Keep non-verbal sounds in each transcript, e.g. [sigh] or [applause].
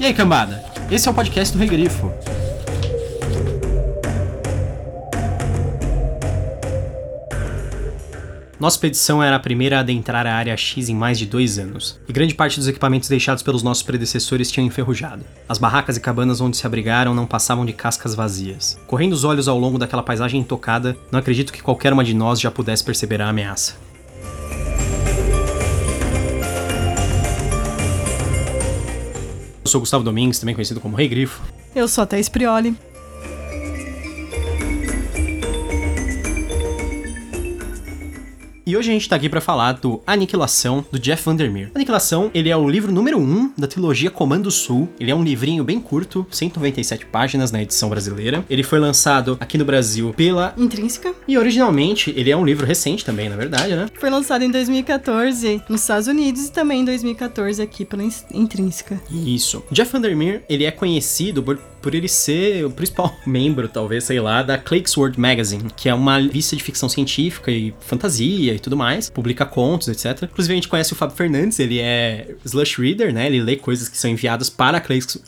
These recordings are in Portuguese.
E aí, cambada? Esse é o podcast do Rei Grifo. Nossa expedição era a primeira a adentrar a área X em mais de dois anos, e grande parte dos equipamentos deixados pelos nossos predecessores tinham enferrujado. As barracas e cabanas onde se abrigaram não passavam de cascas vazias. Correndo os olhos ao longo daquela paisagem intocada, não acredito que qualquer uma de nós já pudesse perceber a ameaça. Eu sou Gustavo Domingues, também conhecido como Rei Grifo. Eu sou a Thaís Prioli. E hoje a gente tá aqui para falar do Aniquilação, do Jeff Vandermeer. Aniquilação, ele é o livro número 1 um da trilogia Comando Sul. Ele é um livrinho bem curto, 197 páginas na edição brasileira. Ele foi lançado aqui no Brasil pela Intrínseca. E originalmente, ele é um livro recente também, na verdade, né? Foi lançado em 2014 nos Estados Unidos e também em 2014 aqui pela Intrínseca. Isso. Jeff Vandermeer, ele é conhecido por por ele ser o principal [laughs] membro, talvez, sei lá, da Clake's Magazine, que é uma revista de ficção científica e fantasia e tudo mais, publica contos, etc. Inclusive, a gente conhece o Fábio Fernandes, ele é slush reader, né? Ele lê coisas que são enviadas para a Clake's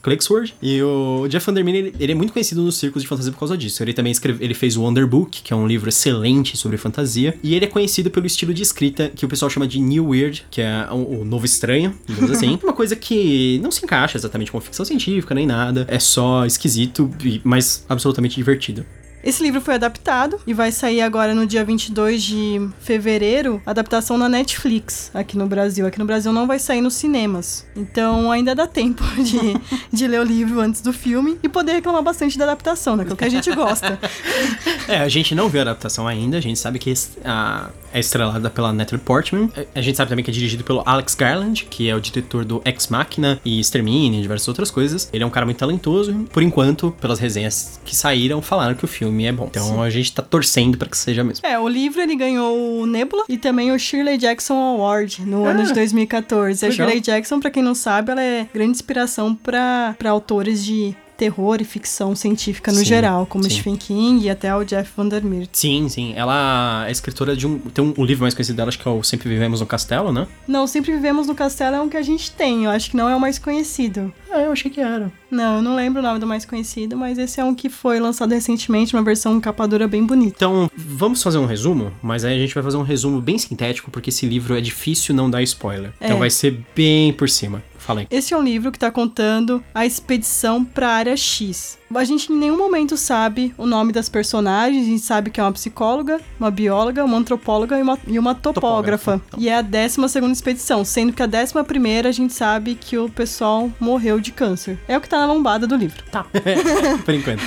E o Jeff Vandermeer, ele, ele, é muito conhecido nos círculos de fantasia por causa disso. Ele também escreve, ele fez o Wonder Book, que é um livro excelente sobre fantasia, e ele é conhecido pelo estilo de escrita que o pessoal chama de New Weird, que é o, o novo estranho, digamos assim. [laughs] uma coisa que não se encaixa exatamente com ficção científica nem nada, é só esquisito, mas absolutamente divertido. Esse livro foi adaptado e vai sair agora no dia 22 de fevereiro, adaptação na Netflix aqui no Brasil. Aqui no Brasil não vai sair nos cinemas. Então ainda dá tempo [laughs] de, de ler o livro antes do filme e poder reclamar bastante da adaptação, né? Que é que a gente gosta. [laughs] é, a gente não viu a adaptação ainda, a gente sabe que a, é estrelada pela Natalie Portman. A gente sabe também que é dirigido pelo Alex Garland, que é o diretor do Ex Machina e Extermine e diversas outras coisas. Ele é um cara muito talentoso. Por enquanto, pelas resenhas que saíram, falaram que o filme é bom. Então Sim. a gente tá torcendo para que seja mesmo. É, o livro ele ganhou o Nebula e também o Shirley Jackson Award no ah, ano de 2014. A Shirley Jackson, para quem não sabe, ela é grande inspiração para autores de terror e ficção científica no sim, geral, como sim. Stephen King e até o Jeff Vandermeer. Sim, sim. Ela é escritora de um. Tem um, um, livro mais conhecido dela, acho que é o Sempre Vivemos no Castelo, né? Não, Sempre Vivemos no Castelo é um que a gente tem. Eu acho que não é o mais conhecido. Ah, eu achei que era. Não, eu não lembro o nome do mais conhecido, mas esse é um que foi lançado recentemente, uma versão capa dura bem bonita. Então, vamos fazer um resumo, mas aí a gente vai fazer um resumo bem sintético, porque esse livro é difícil não dar spoiler. Então é. Então vai ser bem por cima. Falei. Esse é um livro que está contando a expedição para a área X. A gente em nenhum momento sabe o nome das personagens, a gente sabe que é uma psicóloga, uma bióloga, uma antropóloga e uma, e uma topógrafa. topógrafa então. E é a 12 segunda expedição, sendo que a 11 primeira a gente sabe que o pessoal morreu de câncer. É o que tá na lombada do livro. Tá. [laughs] Por enquanto.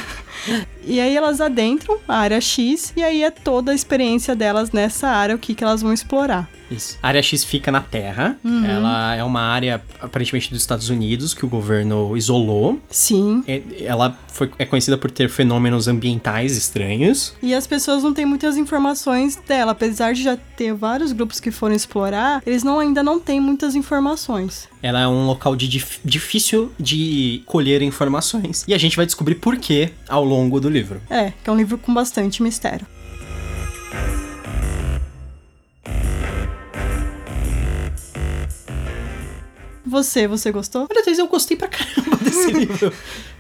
E aí elas adentram a área X e aí é toda a experiência delas nessa área, o que, que elas vão explorar. Isso. A área X fica na Terra. Uhum. Ela é uma área aparentemente dos Estados Unidos que o governo isolou. Sim. Ela foi, é conhecida por ter fenômenos ambientais estranhos. E as pessoas não têm muitas informações dela. Apesar de já ter vários grupos que foram explorar, eles não, ainda não têm muitas informações. Ela é um local de dif difícil de colher informações. E a gente vai descobrir por quê ao longo do livro. É, que é um livro com bastante mistério. Você, você gostou? Olha, Thais, eu gostei pra caramba [laughs] desse livro.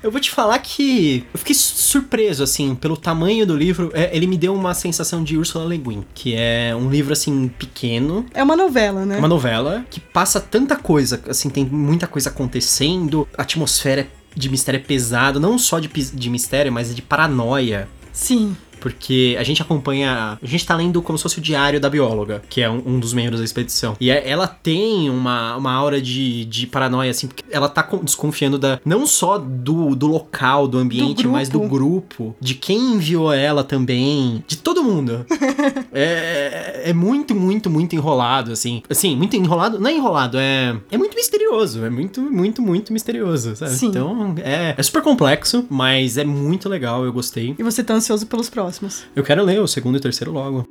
Eu vou te falar que eu fiquei surpreso, assim, pelo tamanho do livro. É, ele me deu uma sensação de Ursula Le Guin, que é um livro, assim, pequeno. É uma novela, né? É uma novela que passa tanta coisa, assim, tem muita coisa acontecendo, a atmosfera de mistério é pesado, não só de, de mistério, mas de paranoia. Sim porque a gente acompanha. A gente tá lendo como se fosse o diário da bióloga, que é um, um dos membros da expedição. E é, ela tem uma, uma aura de, de paranoia, assim, porque ela tá desconfiando da não só do, do local, do ambiente, do mas do grupo, de quem enviou ela também, de todo mundo. [laughs] é, é muito, muito, muito enrolado, assim. Assim, muito enrolado. Não é enrolado, é, é muito misterioso. É muito, muito, muito misterioso, sabe? Sim. Então, é, é super complexo, mas é muito legal, eu gostei. E você tá ansioso pelos próximos? Eu quero ler o segundo e terceiro logo.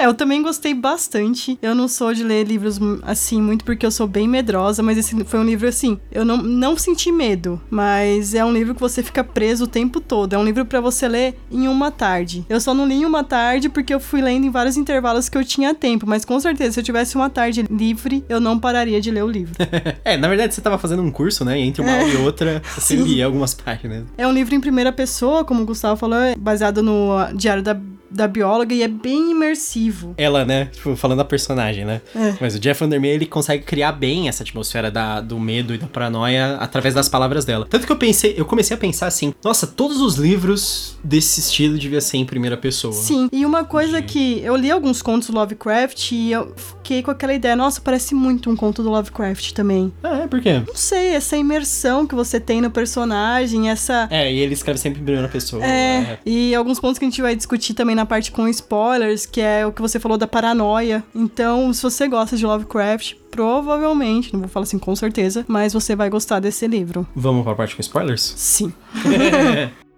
É, eu também gostei bastante. Eu não sou de ler livros assim muito porque eu sou bem medrosa, mas esse foi um livro assim, eu não, não senti medo, mas é um livro que você fica preso o tempo todo. É um livro para você ler em uma tarde. Eu só não li em uma tarde porque eu fui lendo em vários intervalos que eu tinha tempo, mas com certeza se eu tivesse uma tarde livre, eu não pararia de ler o livro. [laughs] é, na verdade você tava fazendo um curso, né? E entre uma é. aula e outra, [laughs] você lia algumas páginas. É um livro em primeira pessoa, como o Gustavo falou, é baseado no Diário da da bióloga e é bem imersivo. Ela, né? Tipo, falando da personagem, né? É. Mas o Jeff Vandermeer, ele consegue criar bem essa atmosfera da, do medo e da paranoia através das palavras dela. Tanto que eu pensei, eu comecei a pensar assim, nossa, todos os livros desse estilo devia ser em primeira pessoa. Sim, e uma coisa de... que eu li alguns contos do Lovecraft e eu fiquei com aquela ideia, nossa, parece muito um conto do Lovecraft também. Ah, é? Por quê? Não sei, essa imersão que você tem no personagem, essa... É, e ele escreve sempre em primeira pessoa. É, é. e alguns pontos que a gente vai discutir também na parte com spoilers, que é o que você falou da paranoia. Então, se você gosta de Lovecraft, provavelmente, não vou falar assim com certeza, mas você vai gostar desse livro. Vamos para a parte com spoilers? Sim. [laughs]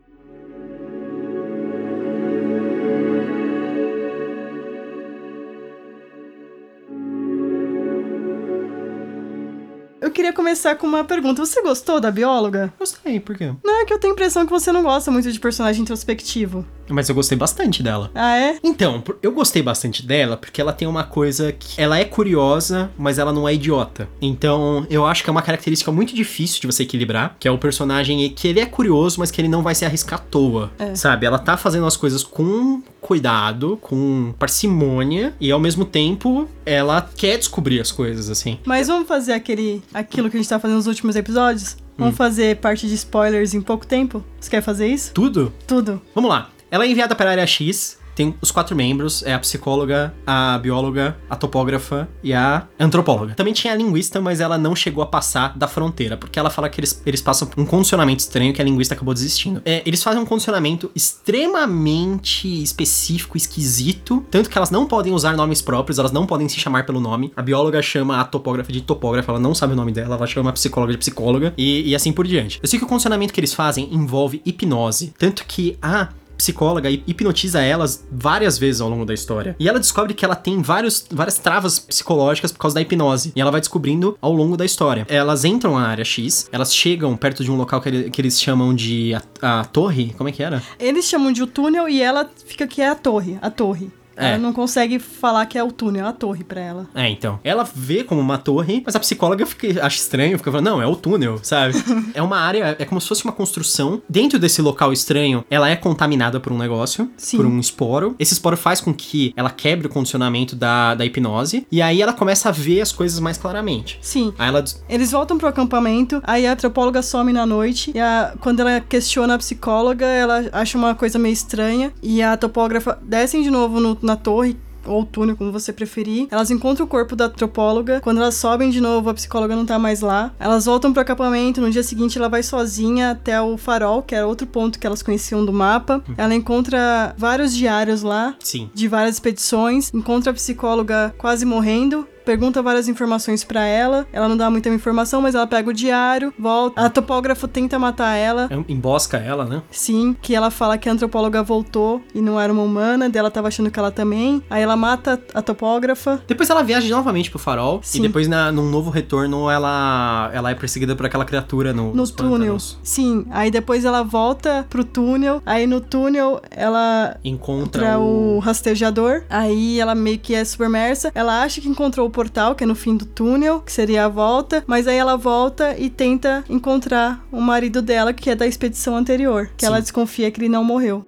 começar com uma pergunta. Você gostou da bióloga? Gostei, por quê? Não, é que eu tenho a impressão que você não gosta muito de personagem introspectivo. Mas eu gostei bastante dela. Ah, é? Então, eu gostei bastante dela porque ela tem uma coisa que. Ela é curiosa, mas ela não é idiota. Então, eu acho que é uma característica muito difícil de você equilibrar. Que é o personagem que ele é curioso, mas que ele não vai se arriscar à toa. É. Sabe? Ela tá fazendo as coisas com cuidado, com parcimônia, e ao mesmo tempo ela quer descobrir as coisas, assim. Mas vamos fazer aquele aquilo que a gente tá fazendo nos últimos episódios? Vamos hum. fazer parte de spoilers em pouco tempo? Você quer fazer isso? Tudo? Tudo. Vamos lá. Ela é enviada para a área X, tem os quatro membros, é a psicóloga, a bióloga, a topógrafa e a antropóloga. Também tinha a linguista, mas ela não chegou a passar da fronteira, porque ela fala que eles, eles passam por um condicionamento estranho que a linguista acabou desistindo. É, eles fazem um condicionamento extremamente específico, esquisito, tanto que elas não podem usar nomes próprios, elas não podem se chamar pelo nome. A bióloga chama a topógrafa de topógrafa, ela não sabe o nome dela, ela chama a psicóloga de psicóloga e, e assim por diante. Eu sei que o condicionamento que eles fazem envolve hipnose, tanto que a psicóloga e hipnotiza elas várias vezes ao longo da história. E ela descobre que ela tem vários, várias travas psicológicas por causa da hipnose. E ela vai descobrindo ao longo da história. Elas entram na área X, elas chegam perto de um local que, ele, que eles chamam de a, a torre. Como é que era? Eles chamam de o túnel e ela fica que é a torre. A torre. É. Ela não consegue falar que é o túnel, é a torre pra ela. É, então. Ela vê como uma torre, mas a psicóloga fica, acha estranho, fica falando, não, é o túnel, sabe? [laughs] é uma área, é como se fosse uma construção. Dentro desse local estranho, ela é contaminada por um negócio, Sim. por um esporo. Esse esporo faz com que ela quebre o condicionamento da, da hipnose, e aí ela começa a ver as coisas mais claramente. Sim. Aí ela... Eles voltam pro acampamento, aí a antropóloga some na noite, e a, quando ela questiona a psicóloga, ela acha uma coisa meio estranha, e a topógrafa descem de novo no, na torre ou túnel, como você preferir. Elas encontram o corpo da antropóloga. Quando elas sobem de novo, a psicóloga não tá mais lá. Elas voltam pro acampamento. No dia seguinte, ela vai sozinha até o farol, que era outro ponto que elas conheciam do mapa. Uhum. Ela encontra vários diários lá. Sim. De várias expedições. Encontra a psicóloga quase morrendo pergunta várias informações para ela. Ela não dá muita informação, mas ela pega o diário, volta. A topógrafa tenta matar ela. É embosca ela, né? Sim, que ela fala que a antropóloga voltou e não era uma humana, dela tava achando que ela também. Aí ela mata a topógrafa. Depois ela viaja novamente pro farol Sim. e depois na, num novo retorno ela ela é perseguida por aquela criatura no, no túnel. Pântanos. Sim, aí depois ela volta pro túnel. Aí no túnel ela encontra o... o rastejador. Aí ela meio que é submersa. Ela acha que encontrou portal, que é no fim do túnel, que seria a volta, mas aí ela volta e tenta encontrar o marido dela, que é da expedição anterior, que Sim. ela desconfia que ele não morreu.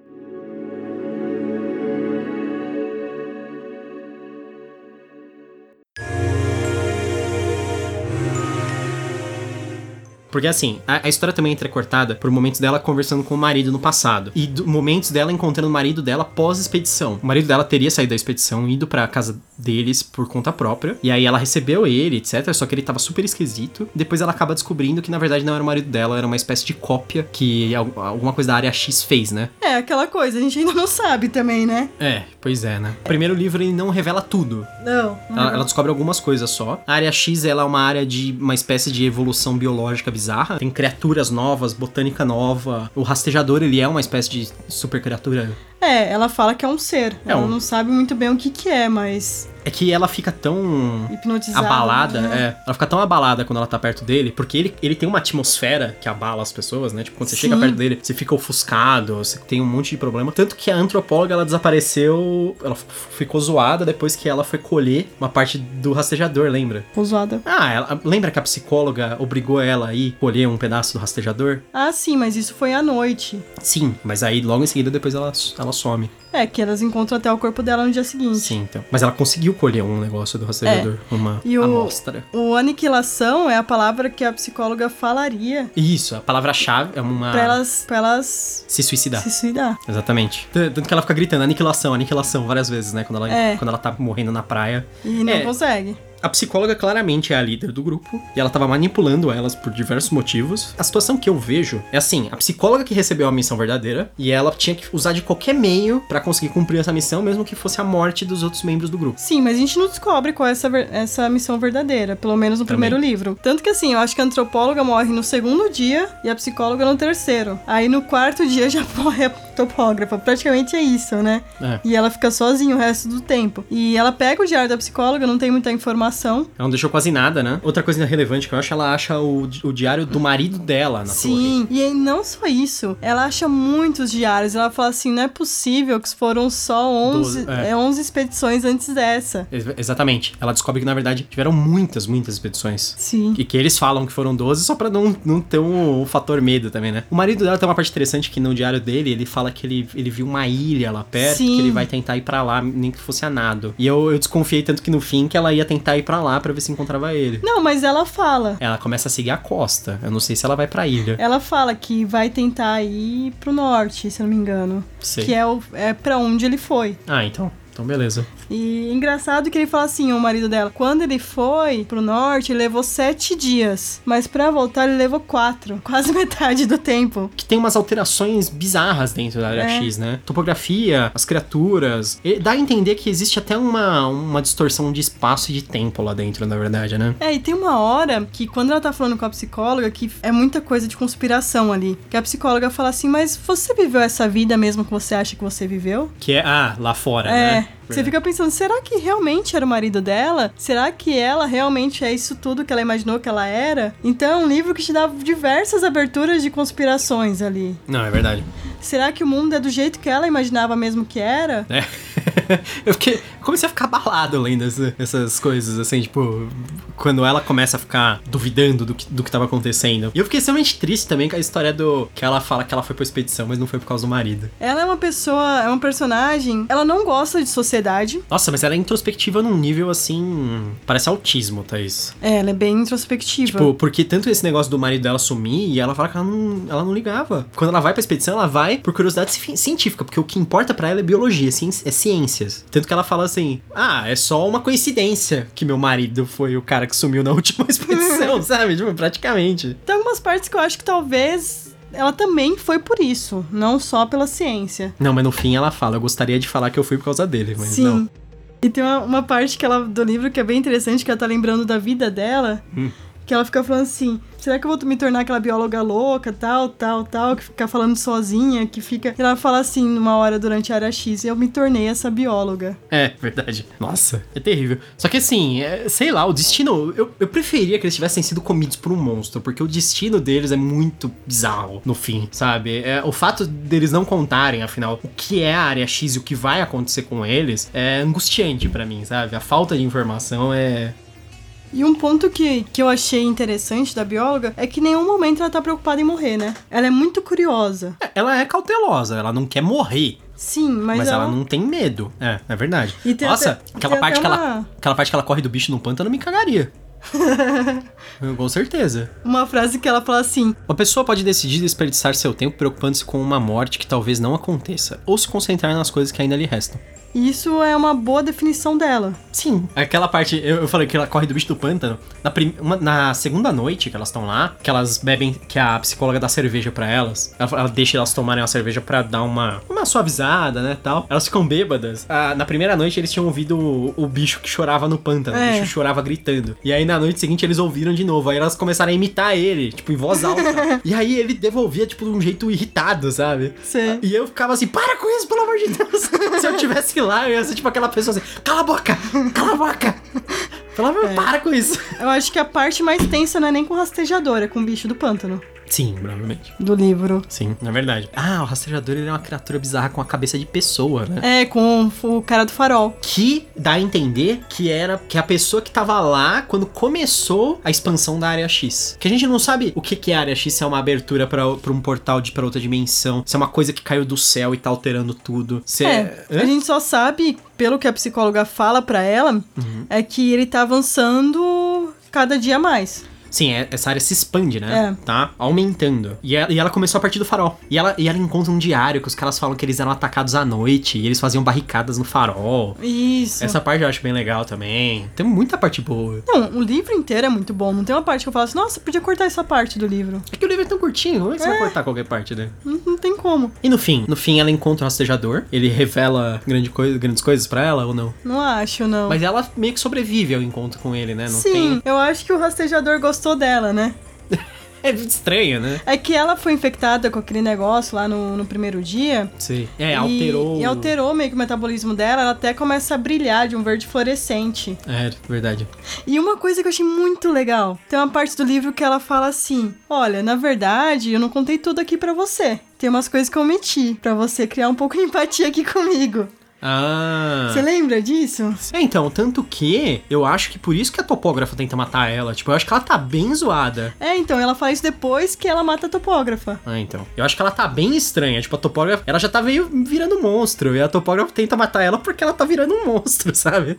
Porque assim, a, a, história também é entrecortada por momentos dela conversando com o marido no passado. E do, momentos dela encontrando o marido dela pós-expedição. O marido dela teria saído da expedição, ido pra casa deles por conta própria. E aí ela recebeu ele, etc. Só que ele tava super esquisito. Depois ela acaba descobrindo que na verdade não era o marido dela, era uma espécie de cópia que alguma coisa da área X fez, né? É, aquela coisa, a gente ainda não sabe também, né? É, pois é, né? O primeiro livro ele não revela tudo. Não. não ela, ela, descobre algumas coisas só. A área X ela é uma área de uma espécie de evolução biológica bizarra bizarra. Tem criaturas novas, botânica nova. O rastejador, ele é uma espécie de super criatura É, ela fala que é um ser. É ela um- não sabe muito bem o que que é, mas É que ela fica tão hipnotizada. abalada, né? é. Ela fica tão abalada quando ela tá perto dele, porque ele, ele tem uma atmosfera que abala as pessoas, né? Tipo, quando você Sim. chega perto dele, você fica ofuscado, você tem um monte de problema. Tanto que a antropóloga, ela desapareceu, ela ficou zoada depois que ela foi colher uma parte do rastejador, lembra? Usada. Ah, ela, lembra que a psicóloga obrigou ela a ir colher um pedaço do rastejador? Ah, sim, mas isso foi à noite. Sim, mas aí logo em seguida depois ela, ela some. É, que elas encontram até o corpo dela no dia seguinte. Sim, então. Mas ela conseguiu colher um negócio do rastejador, uma E o- amostra. O aniquilação é a palavra que a psicóloga falaria Isso, a palavra-chave é uma. pra elas, pra elas Se suicidar. se suicidar. Exatamente. Tanto que ela fica gritando aniquilação, aniquilação várias vezes, né? Quando ela, É. quando ela tá morrendo na praia. E não É. consegue. A psicóloga claramente é a líder do grupo e ela tava manipulando elas por diversos motivos. A situação que eu vejo é assim: a psicóloga que recebeu a missão verdadeira e ela tinha que usar de qualquer meio pra conseguir cumprir essa missão, mesmo que fosse a morte dos outros membros do grupo. Sim, mas a gente não descobre qual é essa, essa missão verdadeira, pelo menos no Também. primeiro livro. Tanto que assim, eu acho que a antropóloga morre no segundo dia e a psicóloga no terceiro. Aí no quarto dia [laughs] já morre a topógrafa. Praticamente é isso, né? É. E ela fica sozinha o resto do tempo. E ela pega o diário da psicóloga, não tem muita informação. Ela não deixou quase nada, né? Outra coisa relevante que eu acho, ela acha o, o diário do marido dela na torre. Sim, e aí não só isso, ela acha muitos diários. Ela fala assim: não é possível que foram só 11, Doze, é. é. 11 expedições antes dessa. Ex- Exatamente. Ela descobre que, na verdade, tiveram muitas, muitas expedições. Sim. E que eles falam que foram 12 só pra não, não ter um, o fator medo também, né? O marido dela tem uma parte interessante que no diário dele, ele fala que ele, ele viu uma ilha lá perto, Sim. que ele vai tentar ir pra lá, nem que fosse a nado. E eu, eu desconfiei tanto que no fim que ela ia tentar ir pra lá pra ver se encontrava ele. Não, mas ela fala. Ela começa a seguir a costa. Eu não sei se ela vai pra ilha. Ela fala que vai tentar ir pro norte, se eu não me engano. Sei. Que é, o, é pra onde ele foi. Ah, então. Então, beleza. E engraçado que ele fala assim, o marido dela, quando ele foi pro norte, ele levou sete dias. Mas pra voltar, ele levou quatro. [laughs] Quase metade do tempo. Que tem umas alterações bizarras dentro da área É. X, né? Topografia, as criaturas. E dá a entender que existe até uma, uma distorção de espaço e de tempo lá dentro, na verdade, né? É, e tem uma hora que quando ela tá falando com a psicóloga, que é muita coisa de conspiração ali. Que a psicóloga fala assim, mas você viveu essa vida mesmo que você acha que você viveu? Que é, ah, lá fora, É. né? Você fica pensando, será que realmente era o marido dela? Será que ela realmente é isso tudo que ela imaginou que ela era? Então é um livro que te dá diversas aberturas de conspirações ali. Não, é verdade. Será que o mundo é do jeito que ela imaginava mesmo que era? É. [laughs] eu fiquei. Comecei a ficar abalado lendo essa- essas coisas, assim, tipo. Quando ela começa a ficar duvidando do que, do que tava acontecendo. E eu fiquei extremamente triste também com a história do. Que ela fala que ela foi pra expedição, mas não foi por causa do marido. Ela é uma pessoa, é um personagem, ela não gosta de sociedade. Nossa, mas ela é introspectiva num nível assim. Parece autismo, Thaís. É, ela é bem introspectiva. Tipo, porque tanto esse negócio do marido dela sumir e ela fala que ela não, ela não ligava. Quando ela vai pra expedição, ela vai por curiosidade ci- científica, porque o que importa pra ela é biologia, é ciências. Tanto que ela fala assim: ah, é só uma coincidência que meu marido foi o cara que sumiu na [laughs] última expedição, [laughs] sabe? Tipo, praticamente. Tem algumas partes que eu acho que talvez ela também foi por isso, não só pela ciência. Não, mas no fim ela fala: eu gostaria de falar que eu fui por causa dele, mas Sim. não. E tem uma, uma parte que ela, do livro que é bem interessante, que ela tá lembrando da vida dela. Hum. Que ela fica falando assim: será que eu vou me tornar aquela bióloga louca, tal, tal, tal, que fica falando sozinha, que fica. E ela fala assim numa hora durante a área X: eu me tornei essa bióloga. É, verdade. Nossa, é terrível. Só que assim, é, sei lá, o destino. Eu, eu preferia que eles tivessem sido comidos por um monstro, porque o destino deles é muito bizarro no fim, sabe? É, o fato deles não contarem, afinal, o que é a área X e o que vai acontecer com eles é angustiante pra mim, sabe? A falta de informação é. E um ponto que, que eu achei interessante da bióloga é que em nenhum momento ela tá preocupada em morrer, né? Ela é muito curiosa. Ela é cautelosa, ela não quer morrer. Sim, mas, Mas, ela... ela não tem medo. É, é verdade. E tem Nossa, até- aquela parte até que ela. uma- Aquela parte que ela corre do bicho no pântano me cagaria. [laughs] Eu, Com certeza. Uma frase que ela fala assim: Uma pessoa pode decidir desperdiçar seu tempo preocupando-se com uma morte que talvez não aconteça, ou se concentrar nas coisas que ainda lhe restam. Isso é uma boa definição dela. Sim. Aquela parte, eu, eu falei que ela corre do bicho do pântano. Na, prim- uma- na segunda noite que elas estão lá, que elas bebem, que a psicóloga dá cerveja pra elas, ela, ela deixa elas tomarem a cerveja pra dar uma, uma suavizada, né, tal. Elas ficam bêbadas. Ah, na primeira noite eles tinham ouvido o, o bicho que chorava no pântano, É. o bicho chorava gritando. E aí na noite seguinte eles ouviram de novo. Aí elas começaram a imitar ele, tipo, em voz alta. [laughs] e aí ele devolvia, tipo, de um jeito irritado, sabe? Sim. E eu ficava assim, para com isso, pelo amor de Deus. [laughs] Se eu tivesse lá, eu ia ser tipo aquela pessoa assim, cala a boca, cala a boca. Pelo amor, É. para com isso. Eu acho que a parte mais tensa não é nem com o rastejador, é com o bicho do pântano. Sim, provavelmente. Do livro. Sim, na verdade. Ah, o rastreador ele é uma criatura bizarra com a cabeça de pessoa, né? É, com o cara do farol. Que dá a entender que era que a pessoa que tava lá quando começou a expansão da área X. Que a gente não sabe o que, que é a área X, se é uma abertura pra pra um portal de para outra dimensão, se é uma coisa que caiu do céu e tá alterando tudo. Se É, Hã? a gente só sabe, pelo que a psicóloga fala pra ela, Uhum. é que ele tá avançando cada dia mais. Sim, é- essa área se expande, né? É. Tá aumentando. E ela, e ela começou a partir do farol. E ela, e ela encontra um diário que os caras falam que eles eram atacados à noite e eles faziam barricadas no farol. Isso. Essa parte eu acho bem legal também. Tem muita parte boa. Não, o livro inteiro é muito bom. Não tem uma parte que eu falo assim, nossa, podia cortar essa parte do livro. É que o livro é tão curtinho, como é que você vai cortar qualquer parte dele? Não, não tem como. E no fim, no fim ela encontra o rastejador, ele revela grande coisa, grandes coisas pra ela ou não? Não acho, não. Mas ela meio que sobrevive ao encontro com ele, né? Não Sim, eu acho que o rastejador gostou dela, né? É estranho, né? É que ela foi infectada com aquele negócio lá no, no primeiro dia. Sim. É, e- alterou. E, alterou meio que o metabolismo dela. Ela até começa a brilhar de um verde fluorescente. É, verdade. E uma coisa que eu achei muito legal: tem uma parte do livro que ela fala assim: Olha, na verdade, eu não contei tudo aqui pra você. Tem umas coisas que eu omiti pra você criar um pouco de empatia aqui comigo. Ah. Você lembra disso? É, então, tanto que eu acho que por isso que a topógrafa tenta matar ela. Tipo, eu acho que ela tá bem zoada. É, então, ela isso depois que ela mata a topógrafa. Ah, então. Eu acho que ela tá bem estranha. Tipo, a topógrafa, ela já tá meio virando monstro. E a topógrafa tenta matar ela porque ela tá virando um monstro, [laughs] sabe?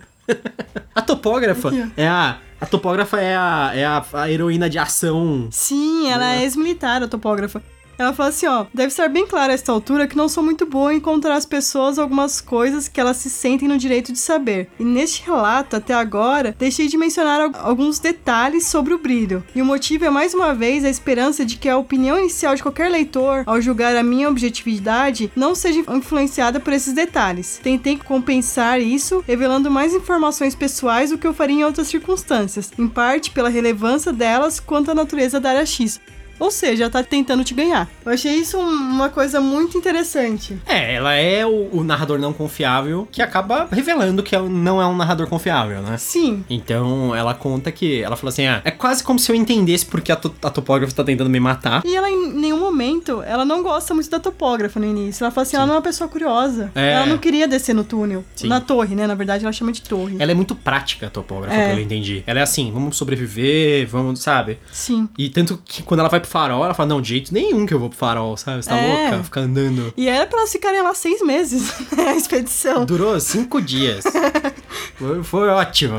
a topógrafa Aqui, é a. A topógrafa é a, é a, a heroína de ação. Sim, ela é ex-militar, a topógrafa. Ela fala assim, ó, deve estar bem claro a esta altura que não sou muito boa em encontrar as pessoas algumas coisas que elas se sentem no direito de saber. E neste relato, até agora, deixei de mencionar al- alguns detalhes sobre o brilho. E o motivo é mais uma vez a esperança de que a opinião inicial de qualquer leitor, ao julgar a minha objetividade, não seja influenciada por esses detalhes. Tentei compensar isso, revelando mais informações pessoais do que eu faria em outras circunstâncias, em parte pela relevância delas quanto à natureza da área X. Ou seja, tá tentando te ganhar. Eu achei isso um- uma coisa muito interessante. É, ela é o, o narrador não confiável que acaba revelando que é não é um narrador confiável, né? Sim. Então ela conta que. Ela falou assim: ah, é quase como se eu entendesse porque a, to- a topógrafa tá tentando me matar. E ela, em nenhum momento, ela não gosta muito da topógrafa no início. Ela fala assim, ela não é uma pessoa curiosa. É. Ela não queria descer no túnel. Sim. Na torre, né? Na verdade, ela chama de torre. Ela é muito prática, a topógrafa, É. pelo que eu entendi. Ela é assim, vamos sobreviver, vamos, sabe? Sim. E tanto que quando ela vai pro farol, ela fala, não, de jeito nenhum que eu vou pro farol, sabe? Você tá É. louca? Ficar andando. E era pra elas ficarem lá seis meses, [laughs] né, a expedição. Durou cinco dias. [laughs] foi, foi ótimo.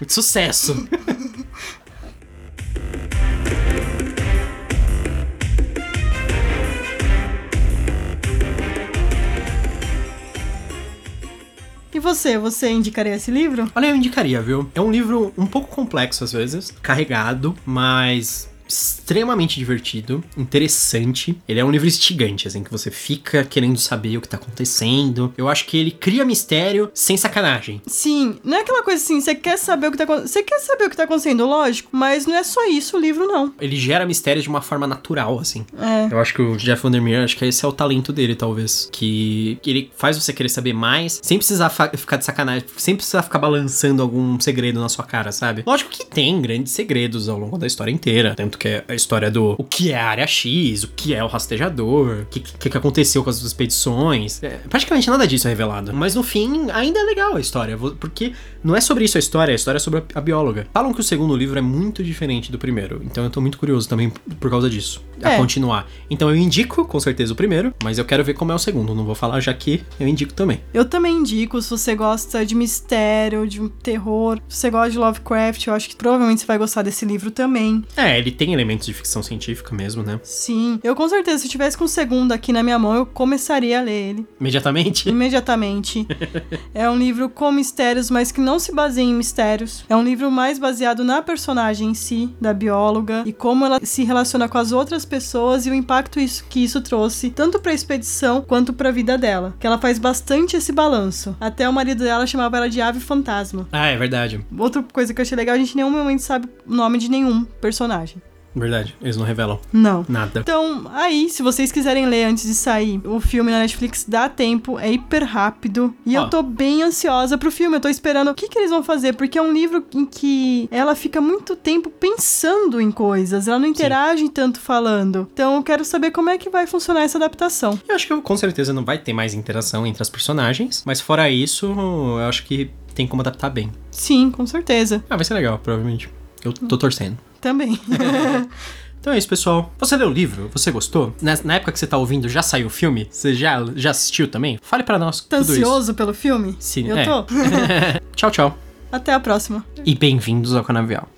Muito sucesso. E você, você indicaria esse livro? Olha, eu indicaria, viu? É um livro um pouco complexo às vezes, carregado, mas extremamente divertido, interessante. Ele é um livro instigante, assim, que você fica querendo saber o que tá acontecendo. Eu acho que ele cria mistério sem sacanagem. Sim, não é aquela coisa assim, você quer saber o que tá acontecendo. Você quer saber o que tá acontecendo, lógico, mas não é só isso o livro, não. Ele gera mistério de uma forma natural, assim. É. Eu acho que o Jeff Vandermeer, acho que esse é o talento dele, talvez. Que ele faz você querer saber mais, sem precisar ficar de sacanagem, sem precisar ficar balançando algum segredo na sua cara, sabe? Lógico que tem grandes segredos ao longo da história inteira. Tanto que é a história do o que é a área X, o que é o rastejador, o que, que, que aconteceu com as expedições. É, praticamente nada disso é revelado. Mas no fim, ainda é legal a história, porque não é sobre isso a história, a história é sobre a, bióloga. Falam que o segundo livro é muito diferente do primeiro, então eu tô muito curioso também por causa disso. A É. continuar. Então eu indico, com certeza, o primeiro, mas eu quero ver como é o segundo. Não vou falar já que eu indico também. Eu também indico, se você gosta de mistério, de terror, se você gosta de Lovecraft, eu acho que provavelmente você vai gostar desse livro também. É, ele tem tem elementos de ficção científica mesmo, né? Sim, eu com certeza, se eu tivesse com o segundo aqui na minha mão, eu começaria a ler ele. Imediatamente? [laughs] Imediatamente. é um livro com mistérios, mas que não se baseia em mistérios. É um livro mais baseado na personagem em si, da bióloga, e como ela se relaciona com as outras pessoas e o impacto isso, que isso trouxe, tanto pra expedição quanto pra vida dela. Que ela faz bastante esse balanço. Até o marido dela chamava ela de ave fantasma. Ah, é verdade. Outra coisa que eu achei legal, a gente em nenhum momento sabe o nome de nenhum personagem. Verdade, eles não revelam Não. nada. Então, aí, se vocês quiserem ler antes de sair o filme na Netflix, dá tempo, é hiper rápido. E Ó. eu tô bem ansiosa pro filme. Eu tô esperando o que, que eles vão fazer, porque é um livro em que ela fica muito tempo pensando em coisas, ela não interage tanto falando. Então, eu quero saber como é que vai funcionar essa adaptação. Eu acho que com certeza não vai ter mais interação entre as personagens, mas fora isso, eu acho que tem como adaptar bem. Sim, com certeza. Ah, vai ser legal, provavelmente. Eu tô torcendo. Também. [laughs] Então é isso, pessoal. Você leu o livro? Você gostou? Na, na época que você tá ouvindo, já saiu o filme? Você já, já assistiu também? Fale pra nós tá tudo isso. ansioso pelo filme? Sim, eu é. tô. [laughs] tchau, tchau. Até a próxima. E bem-vindos ao Canavial.